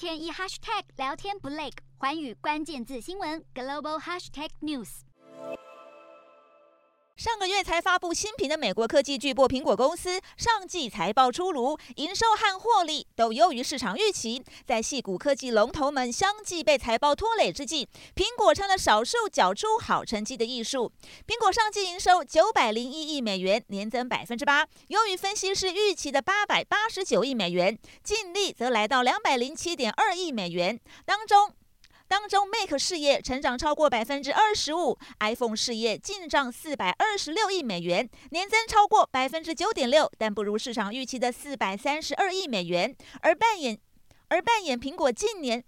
天一 hashtag 聊天不累，环宇关键字新闻 global hashtag news。上个月才发布新品的美国科技巨擘苹果公司上季财报出炉，营收和获利都优于市场预期。在矽谷科技龙头们相继被财报拖累之际，苹果成了少数缴出好成绩的异数。苹果上季营收九百零一亿美元，年增百分之八，优于分析师预期的八百八十九亿美元，净利则来到两百零七点二亿美元，当中。当中，Mac 事业成长超过百分之二十五，iPhone 事业进账四百二十六亿美元，年增超过百分之九点六，但不如市场预期的四百三十二亿美元。而扮演而扮演苹果近年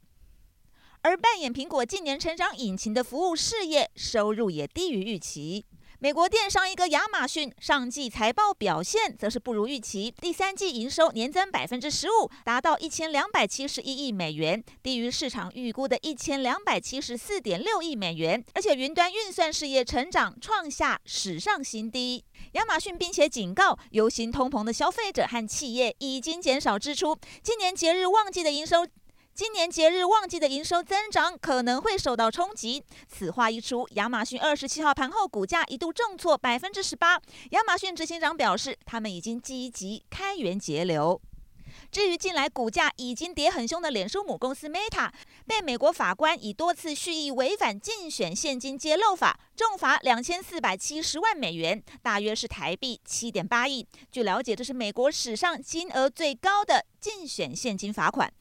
而扮演苹果近年成长引擎的服务事业收入也低于预期。美国电商一哥亚马逊上季财报表现则是不如预期，第三季营收年增百分之十五，达到一千两百七十一亿美元，低于市场预估的一千两百七十四点六亿美元。而且云端运算事业成长创下史上新低。亚马逊并且警告，忧心通膨的消费者和企业已经减少支出，今年节日旺季的营收。今年节日旺季的营收增长可能会受到冲击。此话一出，亚马逊二十七号盘后股价一度重挫百分之十八。亚马逊执行长表示，他们已经积极开源节流。至于近来股价已经跌很凶的脸书母公司 Meta，被美国法官以多次蓄意违反竞选现金揭露法，重罚两千四百七十万美元，大约是台币七点八亿。据了解，这是美国史上金额最高的竞选现金罚款。